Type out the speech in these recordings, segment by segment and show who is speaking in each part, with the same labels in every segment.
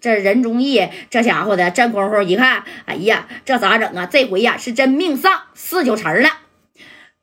Speaker 1: 这任忠义这家伙的真功夫一看，哎呀，这咋整啊？这回呀是真命丧四九城了。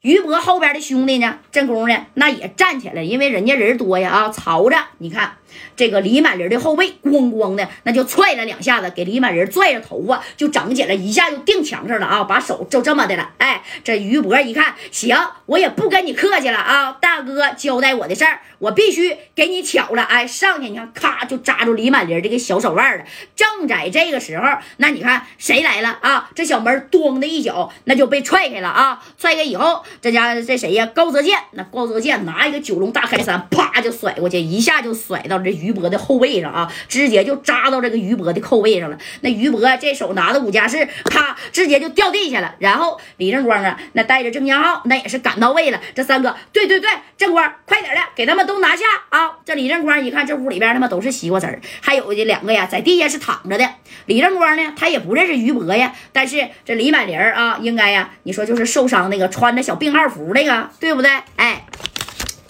Speaker 1: 于博后边的兄弟呢，这功夫呢那也站起来，因为人家人多呀啊，朝着你看。这个李满林的后背咣咣的，那就踹了两下子，给李满林拽着头发就整起来，一下就定墙上了啊！把手就这么的了。哎，这于博一看，行，我也不跟你客气了啊！大哥交代我的事儿，我必须给你巧了。哎，上去你看，咔就扎住李满林这个小手腕了。正在这个时候，那你看谁来了啊？这小门咣的一脚，那就被踹开了啊！踹开以后，这家这谁呀？高泽健，那高泽健拿一个九龙大开山，啪就甩过去，一下就甩到。这于博的后背上啊，直接就扎到这个于博的后背上了。那于博这手拿着五加四，咔，直接就掉地下了。然后李正光啊，那带着郑江浩，那也是赶到位了。这三个，对对对，正光，快点的，给他们都拿下啊！这李正光一看，这屋里边他妈都是西瓜籽儿，还有这两个呀，在地下是躺着的。李正光呢，他也不认识于博呀，但是这李满林啊，应该呀，你说就是受伤那个穿着小病号服那个，对不对？哎，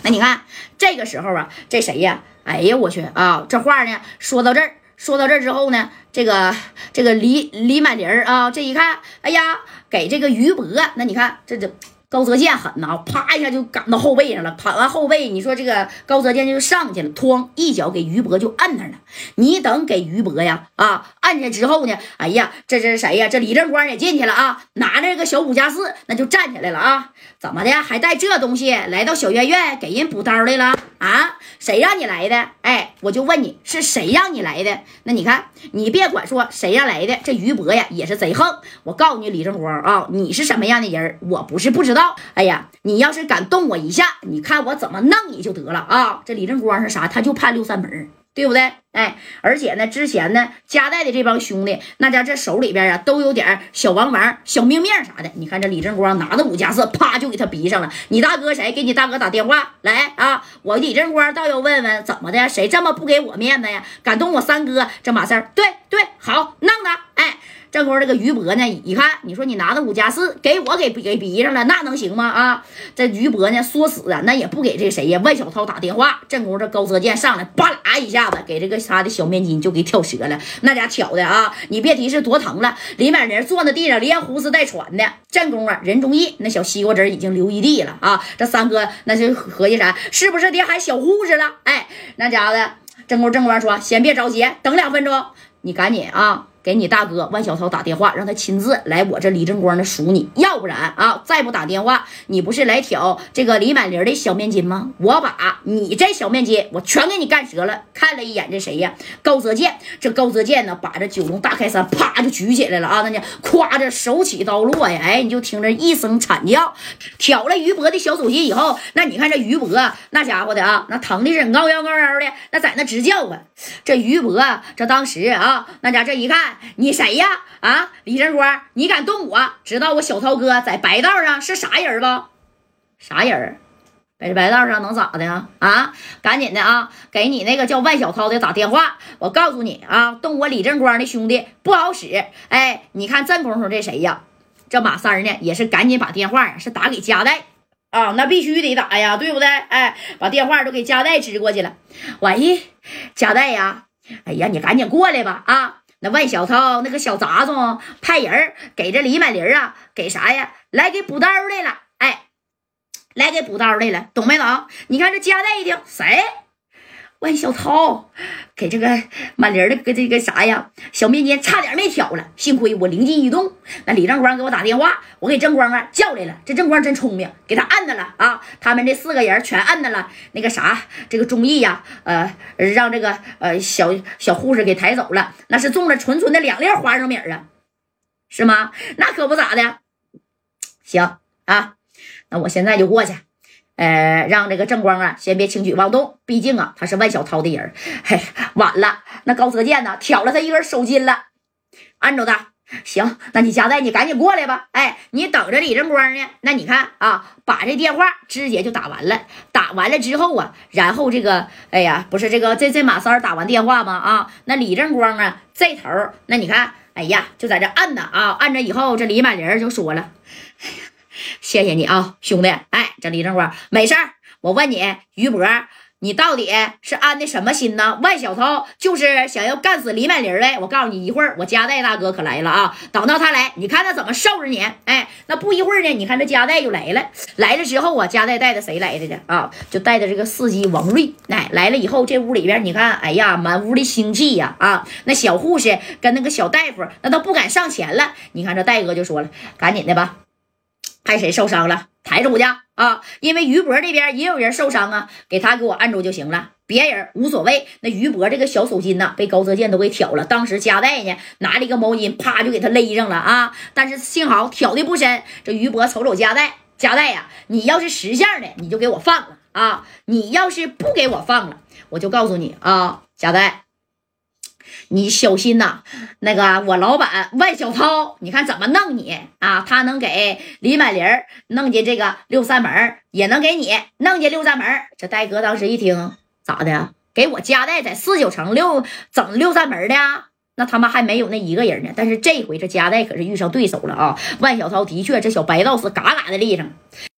Speaker 1: 那你看这个时候啊，这谁呀？哎呀，我去啊！这话呢，说到这儿，说到这儿之后呢，这个这个李李满林啊，这一看，哎呀，给这个于博，那你看这这。高泽健狠呐，啪一下就赶到后背上了，跑完后背，你说这个高泽健就上去了，哐一脚给于博就摁那了。你等给于博呀，啊，摁下之后呢，哎呀，这这是谁呀？这李正光也进去了啊，拿着个小五加四，那就站起来了啊。怎么的？还带这东西来到小院院给人补刀来了啊？谁让你来的？哎，我就问你是谁让你来的？那你看，你别管说谁让来的，这于博呀也是贼横。我告诉你，李正光啊，你是什么样的人？我不是不知道。哎呀，你要是敢动我一下，你看我怎么弄你就得了啊！这李正光是啥？他就怕六扇门，对不对？哎，而且呢，之前呢，加代的这帮兄弟，那家这手里边啊，都有点小王王、小命面啥的。你看这李正光拿着五加四，啪就给他逼上了。你大哥谁？给你大哥打电话来啊！我李正光倒要问问，怎么的？谁这么不给我面子呀？敢动我三哥这码事？对对，好，弄他！哎。正光这个于博呢，一看你说你拿着五加四给我给给逼上了，那能行吗？啊，这于博呢说死啊，那也不给这谁呀万小涛打电话。正宫这高泽健上来，吧啦一下子给这个他的小面筋就给挑折了，那家挑的啊，你别提是多疼了。李满人坐在地上连呼哧带喘的。正宫啊，任忠义那小西瓜汁已经流一地了啊。这三哥那就合计啥？是不是得喊小护士了？哎，那家伙的正宫正官说，先别着急，等两分钟，你赶紧啊。给你大哥万小涛打电话，让他亲自来我这李正光那赎你，要不然啊，再不打电话，你不是来挑这个李满林的小面筋吗？我把你这小面筋我全给你干折了。看了一眼这谁呀？高泽健，这高泽健呢，把这九龙大开山啪就举起来了啊！那呢，夸着手起刀落呀，哎，你就听着一声惨叫，挑了于博的小手心以后，那你看这于博那家伙的啊，那疼的是高腰高腰的，那在那直叫啊。这于博这当时啊，那家这一看。你谁呀？啊，李正光，你敢动我？知道我小涛哥在白道上是啥人不？啥人？在白道上能咋的呀？啊，赶紧的啊，给你那个叫万小涛的打电话。我告诉你啊，动我李正光的兄弟不好使。哎，你看这功夫这谁呀？这马三呢，也是赶紧把电话是打给加代啊，那必须得打呀，对不对？哎，把电话都给加代支过去了。喂，加代呀，哎呀，你赶紧过来吧啊！那万小涛那个小杂种派人给这李满林啊，给啥呀？来给补刀来了，哎，来给补刀来了，懂没懂？你看这加代一听，谁？喂小涛给这个满林的个这个啥呀？小面筋差点没挑了，幸亏我灵机一动，那李正光给我打电话，我给正光啊叫来了。这正光真聪明，给他按的了啊！他们这四个人全按的了。那个啥，这个钟义呀，呃，让这个呃小小护士给抬走了，那是中了纯纯的两粒花生米啊，是吗？那可不咋的。行啊，那我现在就过去。呃，让这个正光啊，先别轻举妄动，毕竟啊，他是万小涛的人。嘿，晚了，那高泽健呢，挑了他一根手筋了，按住他。行，那你加代，你赶紧过来吧。哎，你等着李正光呢。那你看啊，把这电话直接就打完了。打完了之后啊，然后这个，哎呀，不是这个，这这马三打完电话吗？啊，那李正光啊，这头，那你看，哎呀，就在这按呢啊，按着以后，这李满林就说了。谢谢你啊，兄弟！哎，这李正光没事儿。我问你，于博，你到底是安的什么心呢？万小涛就是想要干死李满林呗！我告诉你，一会儿我加代大哥可来了啊！等到他来，你看他怎么收拾你！哎，那不一会儿呢，你看这加代就来了。来了之后啊，加代带着谁来的呢？啊，就带着这个司机王瑞。哎，来了以后，这屋里边你看，哎呀，满屋的腥气呀！啊，那小护士跟那个小大夫那都不敢上前了。你看这戴哥就说了：“赶紧的吧，看谁受伤了。”抬出去啊！因为于博这边也有人受伤啊，给他给我按住就行了，别人无所谓。那于博这个小手心呐，被高泽健都给挑了。当时加代呢，拿了一个毛巾，啪就给他勒上了啊！但是幸好挑的不深。这于博瞅瞅加代，加代呀，你要是识相的，你就给我放了啊！你要是不给我放了，我就告诉你啊，加代。你小心呐，那个我老板万小涛，你看怎么弄你啊？他能给李满林弄进这个六扇门，也能给你弄进六扇门。这戴哥当时一听，咋的？给我家代在四九城六整六扇门的？那他妈还没有那一个人呢。但是这回这家代可是遇上对手了啊！万小涛的确，这小白道士嘎嘎的厉害。